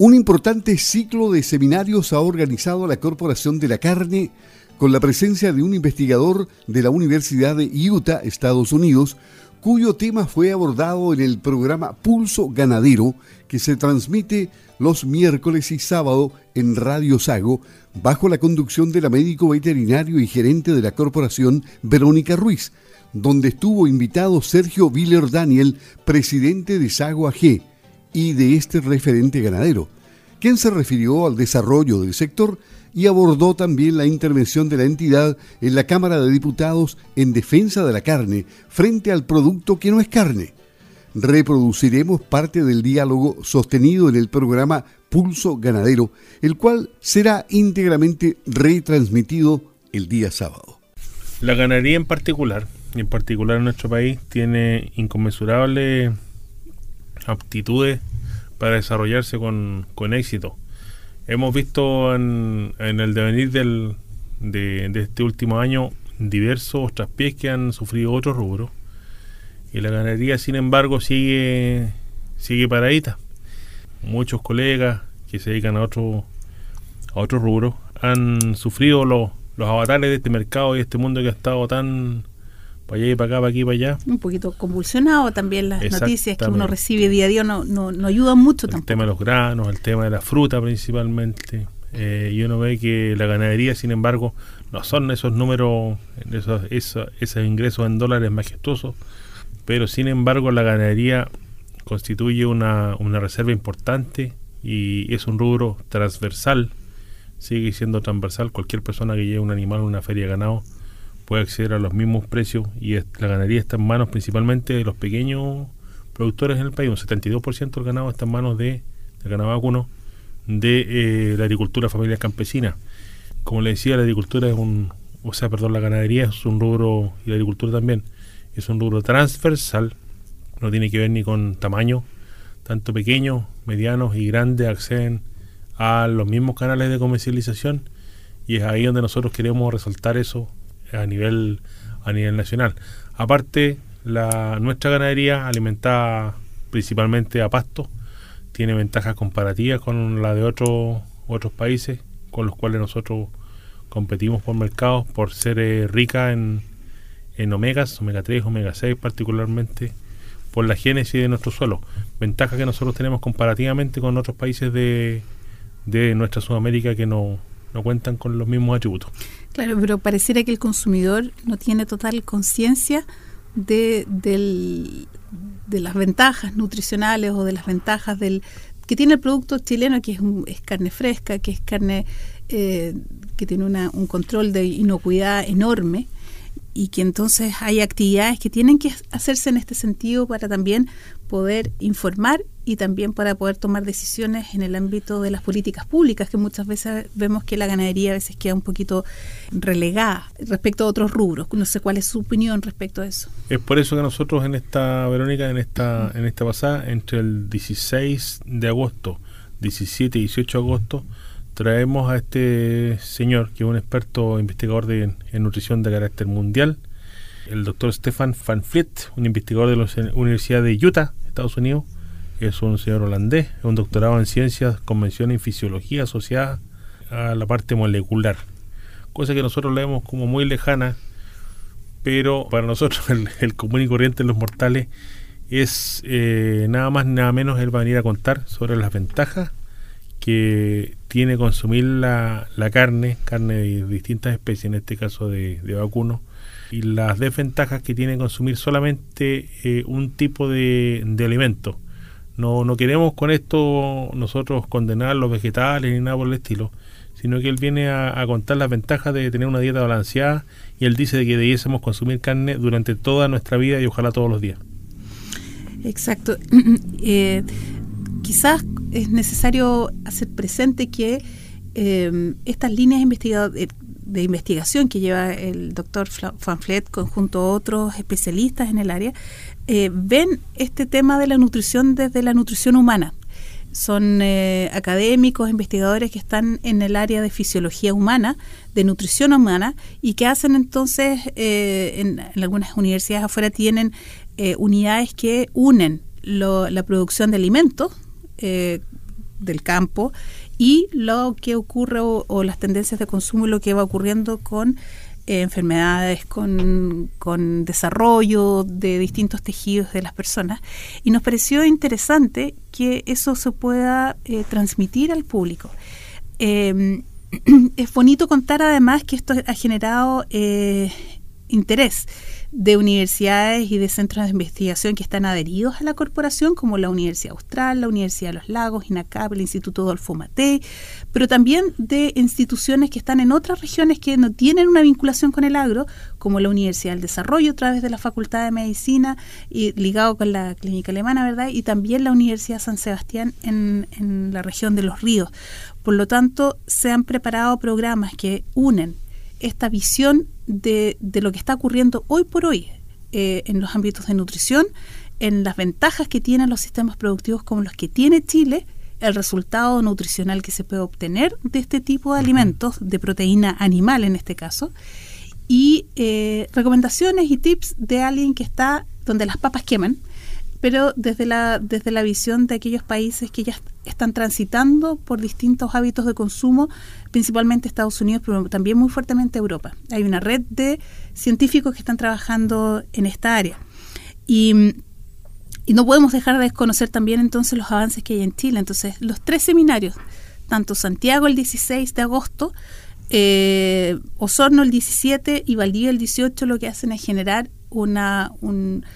Un importante ciclo de seminarios ha organizado la Corporación de la Carne con la presencia de un investigador de la Universidad de Utah, Estados Unidos, cuyo tema fue abordado en el programa Pulso Ganadero, que se transmite los miércoles y sábado en Radio Sago, bajo la conducción de la médico veterinario y gerente de la corporación, Verónica Ruiz, donde estuvo invitado Sergio Viller Daniel, presidente de Sago AG y de este referente ganadero, quien se refirió al desarrollo del sector y abordó también la intervención de la entidad en la Cámara de Diputados en defensa de la carne frente al producto que no es carne. Reproduciremos parte del diálogo sostenido en el programa Pulso Ganadero, el cual será íntegramente retransmitido el día sábado. La ganadería en particular, en particular en nuestro país, tiene inconmensurables aptitudes para desarrollarse con, éxito. Hemos visto en, el devenir del, de, este último año diversos traspiés que han sufrido otros rubros y la ganadería sin embargo sigue sigue paradita muchos colegas que se dedican a otro a otros rubros han sufrido los, los avatares de este mercado y este mundo que ha estado tan para allá y para acá, para aquí, para allá. Un poquito convulsionado también las noticias que uno recibe día a día no, no, no ayudan mucho el tema de los granos, el tema de la fruta principalmente. Eh, y uno ve que la ganadería, sin embargo, no son esos números, esos, esos, ingresos en dólares majestuosos, pero sin embargo la ganadería constituye una, una reserva importante y es un rubro transversal, sigue siendo transversal. Cualquier persona que lleve un animal a una feria de ganado puede acceder a los mismos precios y la ganadería está en manos principalmente de los pequeños productores en el país. Un 72% del ganado está en manos de, ganado vacuno de eh, la agricultura familiar campesina. Como le decía, la agricultura es un, o sea, perdón, la ganadería es un rubro, y la agricultura también, es un rubro transversal, no tiene que ver ni con tamaño, tanto pequeños, medianos y grandes acceden a los mismos canales de comercialización y es ahí donde nosotros queremos resaltar eso a nivel a nivel nacional. Aparte, la nuestra ganadería alimentada principalmente a pasto tiene ventajas comparativas con la de otros otros países con los cuales nosotros competimos por mercados por ser eh, rica en, en omegas, omega 3, omega 6 particularmente por la génesis de nuestro suelo. Ventaja que nosotros tenemos comparativamente con otros países de, de nuestra Sudamérica que no, no cuentan con los mismos atributos. Claro, pero pareciera que el consumidor no tiene total conciencia de, de las ventajas nutricionales o de las ventajas del que tiene el producto chileno, que es, es carne fresca, que es carne eh, que tiene una, un control de inocuidad enorme y que entonces hay actividades que tienen que hacerse en este sentido para también poder informar y también para poder tomar decisiones en el ámbito de las políticas públicas, que muchas veces vemos que la ganadería a veces queda un poquito relegada respecto a otros rubros. No sé cuál es su opinión respecto a eso. Es por eso que nosotros en esta, Verónica, en esta, en esta pasada, entre el 16 de agosto, 17 y 18 de agosto, traemos a este señor, que es un experto investigador de, en nutrición de carácter mundial, el doctor Stefan Van Fleet, un investigador de la Universidad de Utah, Estados Unidos, es un señor holandés, es un doctorado en ciencias, convención en fisiología asociada a la parte molecular, cosa que nosotros leemos como muy lejana, pero para nosotros el, común y corriente de los mortales es eh, nada más nada menos él va a venir a contar sobre las ventajas que tiene consumir la, carne, carne de distintas especies, en este caso de, de vacuno, y las desventajas que tiene consumir solamente eh, un tipo de, alimento. No, no queremos con esto nosotros condenar los vegetales ni nada por el estilo, sino que él viene a, contar las ventajas de tener una dieta balanceada y él dice que debiésemos consumir carne durante toda nuestra vida y ojalá todos los días. Exacto. Eh, quizás es necesario hacer presente que eh, estas líneas investigadoras de investigación que lleva el doctor Fanflet junto a otros especialistas en el área, eh, ven este tema de la nutrición desde la nutrición humana. Son eh, académicos, investigadores que están en el área de fisiología humana, de nutrición humana, y que hacen entonces, eh, en, algunas universidades afuera tienen unidades que unen la producción de alimentos del campo y lo que ocurre o, las tendencias de consumo y lo que va ocurriendo con enfermedades, con, con, desarrollo de distintos tejidos de las personas. Y nos pareció interesante que eso se pueda eh, transmitir al público. Em, es bonito contar además que esto ha generado eh, interés de universidades y de centros de investigación que están adheridos a la corporación, como la Universidad Austral, la Universidad de los Lagos, INACAP, el Instituto Adolfo Matei, pero también de instituciones que están en otras regiones que no tienen una vinculación con el agro, como la Universidad del Desarrollo a través de la Facultad de Medicina y ligado con la Clínica Alemana, ¿verdad? Y también la Universidad San Sebastián en, en la región de los ríos. Por lo tanto, se han preparado programas que unen esta visión de, de lo que está ocurriendo hoy por hoy eh, en los ámbitos de nutrición, en las ventajas que tienen los sistemas productivos como los que tiene Chile, el resultado nutricional que se puede obtener de este tipo de alimentos, de proteína animal en este caso, y eh, recomendaciones y tips de alguien que está donde las papas queman, pero desde la, desde la visión de aquellos países que ya están transitando por distintos hábitos de consumo, principalmente Estados Unidos, pero también muy fuertemente Europa. Hay una red de científicos que están trabajando en esta área. Y, no podemos dejar de desconocer también entonces los avances que hay en Chile. Entonces, los tres seminarios, tanto Santiago el 16 de agosto, eh, Osorno el 17 y Valdivia el 18, lo que hacen es generar una, un,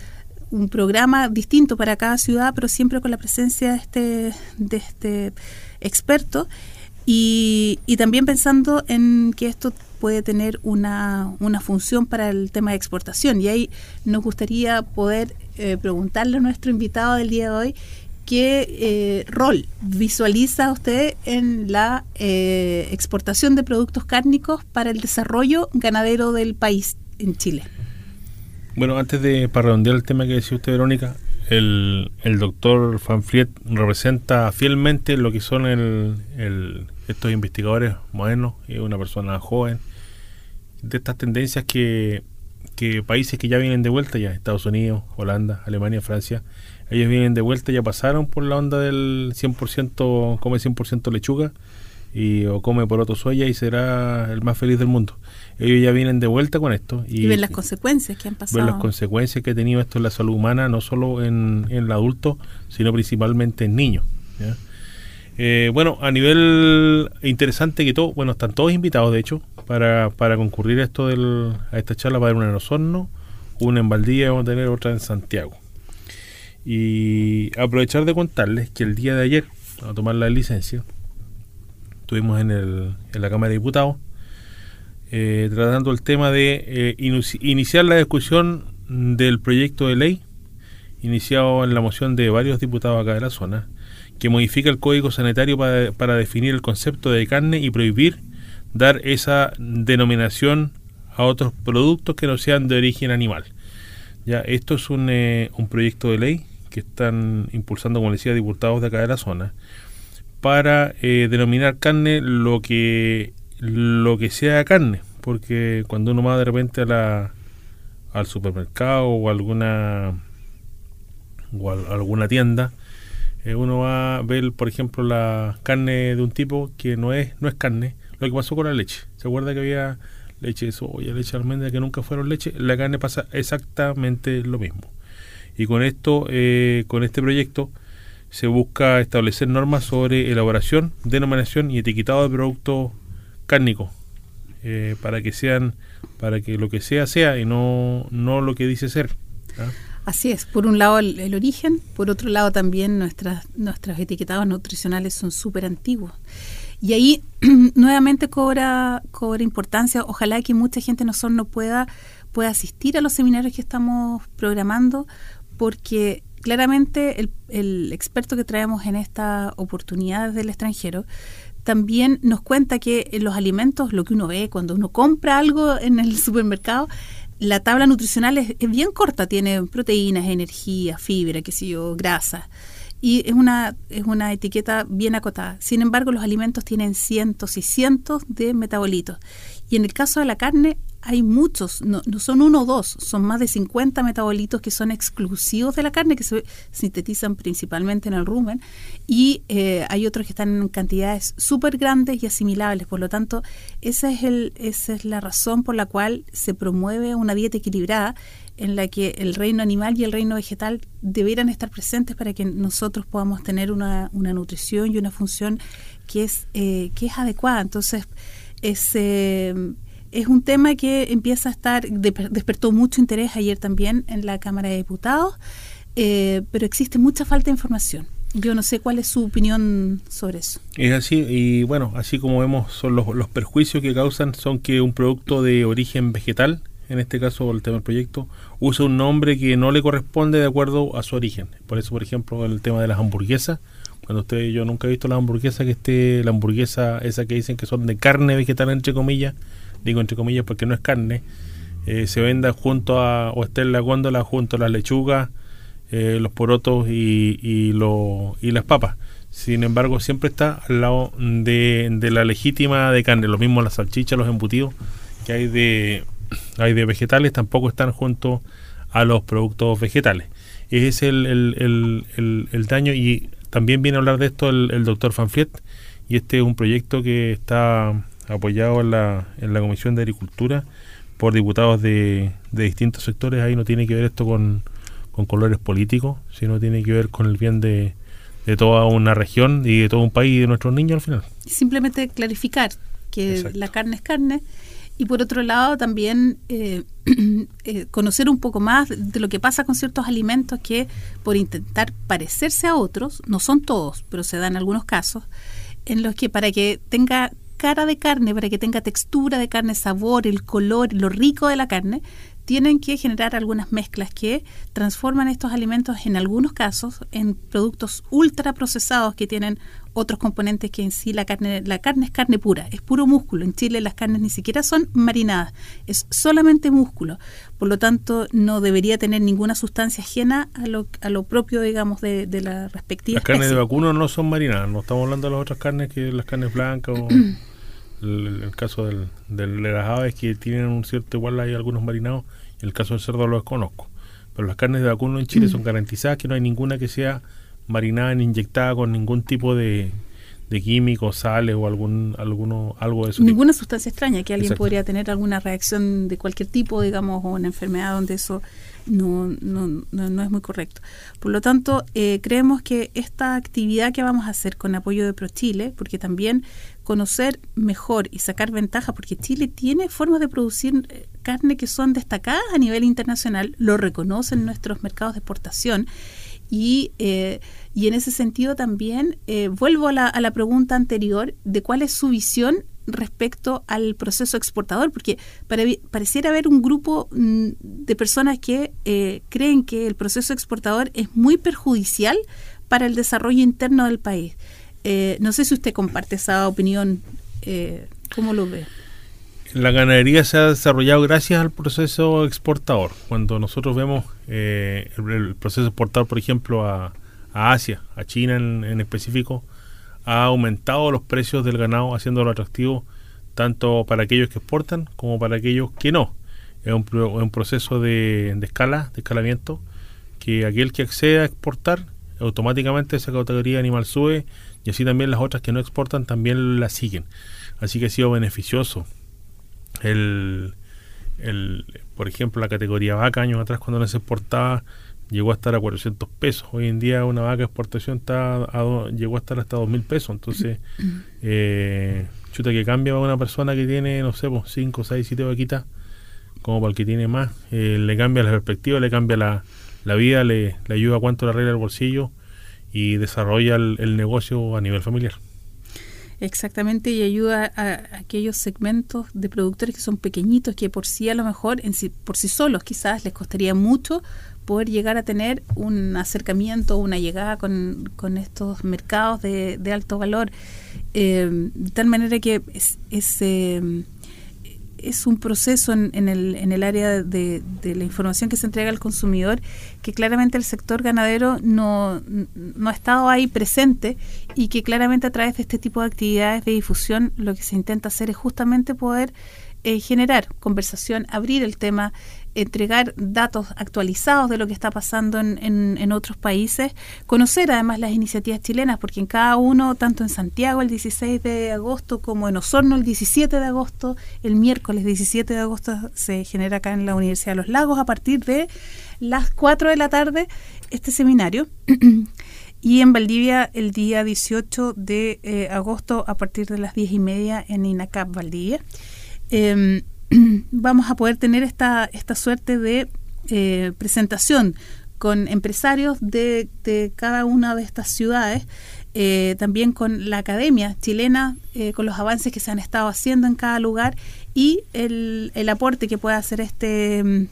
un programa distinto para cada ciudad, pero siempre con la presencia de este, de este experto y, y también pensando en que esto puede tener una, una, función para el tema de exportación. Y ahí nos gustaría poder eh, preguntarle a nuestro invitado del día de hoy qué eh, rol visualiza usted en la eh, exportación de productos cárnicos para el desarrollo ganadero del país en Chile. Bueno, antes de para redondear el tema que decía usted, Verónica, el, el doctor Fanfriet representa fielmente lo que son el, estos investigadores modernos, es una persona joven, de estas tendencias que, que países que ya vienen de vuelta, ya Estados Unidos, Holanda, Alemania, Francia, ellos vienen de vuelta, ya pasaron por la onda del 100%, come 100% lechuga, y o come por otro soya y será el más feliz del mundo. Ellos ya vienen de vuelta con esto. Y, ven las consecuencias que han pasado. Ven las consecuencias que ha tenido esto en la salud humana, no solo en, en el adulto, sino principalmente en niños. Eh, bueno, a nivel interesante que todo, bueno, están todos invitados de hecho para, para concurrir a, esto del, a esta charla, va a haber una en Osorno, una en Valdía y vamos a tener otra en Santiago. Y aprovechar de contarles que el día de ayer, a tomar la licencia, estuvimos en, el, en la Cámara de Diputados eh, tratando el tema de eh, iniciar la discusión del proyecto de ley iniciado en la moción de varios diputados acá de la zona que modifica el código sanitario para, para definir el concepto de carne y prohibir dar esa denominación a otros productos que no sean de origen animal. Ya, esto es un, eh, un proyecto de ley que están impulsando, como decía, diputados de acá de la zona, para eh, denominar carne lo que lo que sea carne, porque cuando uno va de repente a la, al supermercado o alguna o alguna tienda, eh, uno va a ver, por ejemplo, la carne de un tipo que no es no es carne, lo que pasó con la leche. ¿Se acuerda que había leche de soya, leche de almendra que nunca fueron leche? La carne pasa exactamente lo mismo. Y con esto, eh, con este proyecto, se busca establecer normas sobre elaboración, denominación y etiquetado de productos cárnicos eh, para que sean para que lo que sea sea y no no lo que dice ser ¿ah? así es por un lado el, origen por otro lado también nuestras nuestros etiquetados nutricionales son súper antiguos y ahí nuevamente cobra cobra importancia ojalá que mucha gente no solo no pueda pueda asistir a los seminarios que estamos programando porque claramente el, experto que traemos en esta oportunidad del extranjero también nos cuenta que en los alimentos, lo que uno ve cuando uno compra algo en el supermercado, la tabla nutricional es, bien corta, tiene proteínas, energía, fibra, qué sé yo, grasa. Y es una, es una etiqueta bien acotada. Sin embargo, los alimentos tienen cientos y cientos de metabolitos. Y en el caso de la carne, hay muchos, no, no, son uno o dos, son más de 50 metabolitos que son exclusivos de la carne, que se sintetizan principalmente en el rumen, y eh, hay otros que están en cantidades súper grandes y asimilables. Por lo tanto, esa es, el, esa es la razón por la cual se promueve una dieta equilibrada en la que el reino animal y el reino vegetal debieran estar presentes para que nosotros podamos tener una, una nutrición y una función que es, eh, que es adecuada. Entonces, es, eh, es un tema que empieza a estar, despertó mucho interés ayer también en la Cámara de Diputados, eh, pero existe mucha falta de información. Yo no sé cuál es su opinión sobre eso. Es así, y bueno, así como vemos, son los, los perjuicios que causan son que un producto de origen vegetal, en este caso el tema del proyecto, usa un nombre que no le corresponde de acuerdo a su origen. Por eso, por ejemplo, el tema de las hamburguesas, cuando usted, yo nunca he visto la hamburguesa que esté, la hamburguesa esa que dicen que son de carne vegetal, entre comillas, digo entre comillas porque no es carne, eh, se venda junto a, o esté en la góndola junto a las lechugas, eh, los porotos y, y, lo, y las papas. Sin embargo, siempre está al lado de, de la legítima de carne. Lo mismo las salchichas, los embutidos que hay de, hay de vegetales, tampoco están junto a los productos vegetales. Ese es el, el, el, el daño y también viene a hablar de esto el, doctor Fanfliet y este es un proyecto que está apoyado en la, en la Comisión de Agricultura por diputados de, de distintos sectores. Ahí no tiene que ver esto con, con colores políticos, sino tiene que ver con el bien de, de toda una región y de todo un país y de nuestros niños al final. Simplemente clarificar que la carne es carne y por otro lado también eh, eh, conocer un poco más de lo que pasa con ciertos alimentos que por intentar parecerse a otros, no son todos, pero se dan algunos casos, en los que para que tenga cara de carne, para que tenga textura de carne, sabor, el color, lo rico de la carne, tienen que generar algunas mezclas que transforman estos alimentos en algunos casos en productos ultra procesados que tienen otros componentes que en sí la carne la carne es carne pura, es puro músculo. En Chile las carnes ni siquiera son marinadas, es solamente músculo. Por lo tanto, no debería tener ninguna sustancia ajena a lo, a lo propio, digamos, de, la respectiva. Las carnes de vacuno no son marinadas, no estamos hablando de las otras carnes que las carnes blancas o el, caso del, de las aves que tienen un cierto igual hay algunos marinados, el caso del cerdo lo desconozco. Pero las carnes de vacuno en Chile son garantizadas que no hay ninguna que sea marinada ni inyectada con ningún tipo de, de químicos, sales o algún alguno algo de eso. Ninguna sustancia extraña que alguien podría tener alguna reacción de cualquier tipo, digamos, o una enfermedad donde eso no, no, no, es muy correcto. Por lo tanto, eh, creemos que esta actividad que vamos a hacer con apoyo de ProChile, porque también conocer mejor y sacar ventaja, porque Chile tiene formas de producir eh, carne que son destacadas a nivel internacional, lo reconocen nuestros mercados de exportación y, eh, y en ese sentido también eh, vuelvo a la, a la pregunta anterior de cuál es su visión respecto al proceso exportador, porque pareciera haber un grupo mm, de personas que eh, creen que el proceso exportador es muy perjudicial para el desarrollo interno del país. no sé si usted comparte esa opinión, ¿cómo lo ve? La ganadería se ha desarrollado gracias al proceso exportador. Cuando nosotros vemos eh, el, proceso exportador, por ejemplo, a, Asia, a China en, específico, ha aumentado los precios del ganado, haciéndolo atractivo tanto para aquellos que exportan como para aquellos que no. Es un, un proceso de, escala, de escalamiento, que aquel que accede a exportar, automáticamente esa categoría animal sube y así también las otras que no exportan también la siguen. Así que ha sido beneficioso el, el, por ejemplo, la categoría vaca, años atrás cuando no se exportaba, llegó a estar a 400 pesos. Hoy en día una vaca de exportación está llegó a estar hasta 2.000 pesos. Entonces, eh, chuta que cambia para una persona que tiene, no sé, 5, 6, 7 vaquitas, como para el que tiene más, eh, le cambia la perspectiva, le cambia la, la vida, le, le ayuda a cuánto le arregla el bolsillo y desarrolla el negocio a nivel familiar. Exactamente, y ayuda a, aquellos segmentos de productores que son pequeñitos, que por sí a lo mejor, en sí, por sí solos quizás les costaría mucho poder llegar a tener un acercamiento, una llegada con, con estos mercados de, de alto valor. Eh, de tal manera que es, es eh, es un proceso en, el, en el área de, de, la información que se entrega al consumidor que claramente el sector ganadero no, no ha estado ahí presente y que claramente a través de este tipo de actividades de difusión lo que se intenta hacer es justamente poder eh, generar conversación, abrir el tema, entregar datos actualizados de lo que está pasando en, otros países, conocer además las iniciativas chilenas, porque en cada uno, tanto en Santiago el 16 de agosto como en Osorno el 17 de agosto, el miércoles 17 de agosto se genera acá en la Universidad de los Lagos a partir de las 4 de la tarde este seminario. y en Valdivia el día 18 de eh, agosto a partir de las 10 y media en INACAP Valdivia. Em, vamos a poder tener esta, esta suerte de eh, presentación con empresarios de, cada una de estas ciudades, eh, también con la academia chilena, eh, con los avances que se han estado haciendo en cada lugar y el, el aporte que puede hacer este,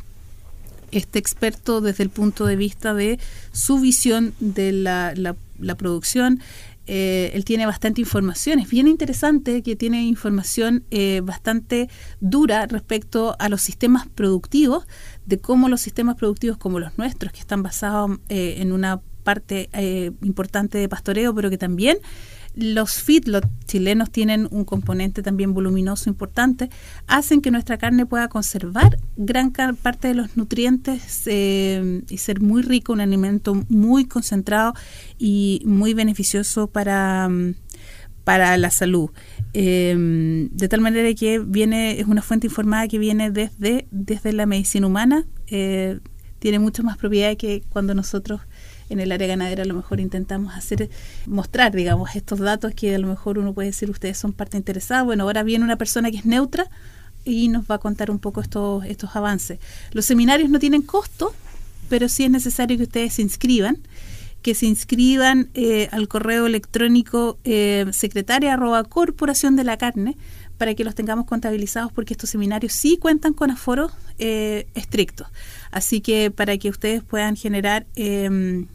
este experto desde el punto de vista de su visión de la, la producción, eh, él tiene bastante información. Es bien interesante que tiene información eh, bastante dura respecto a los sistemas productivos, de cómo los sistemas productivos como los nuestros, que están basados eh, en una parte importante de pastoreo, pero que también los feedlots chilenos tienen un componente también voluminoso importante, hacen que nuestra carne pueda conservar gran parte de los nutrientes eh, y ser muy rico, un alimento muy concentrado y muy beneficioso para, para la salud. Eh, de tal manera que viene, es una fuente informada que viene desde, desde la medicina humana, eh, tiene muchas más propiedades que cuando nosotros en el área ganadera a lo mejor intentamos hacer, mostrar, digamos, estos datos que a lo mejor uno puede decir ustedes son parte interesada. Bueno, ahora viene una persona que es neutra y nos va a contar un poco estos, estos avances. Los seminarios no tienen costo, pero sí es necesario que ustedes se inscriban que se inscriban eh, al correo electrónico eh, secretaria arroba corporación de la carne para que los tengamos contabilizados porque estos seminarios sí cuentan con aforo eh, estrictos. Así que para que ustedes puedan generar eh,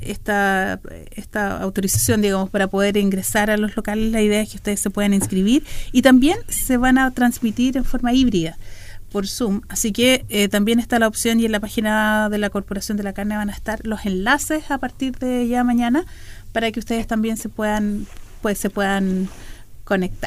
esta, esta autorización, digamos, para poder ingresar a los locales. La idea es que ustedes se puedan inscribir y también se van a transmitir en forma híbrida por Zoom. Así que eh, también está la opción y en la página de la Corporación de la Carne van a estar los enlaces a partir de ya mañana para que ustedes también se puedan, pues, se puedan conectar.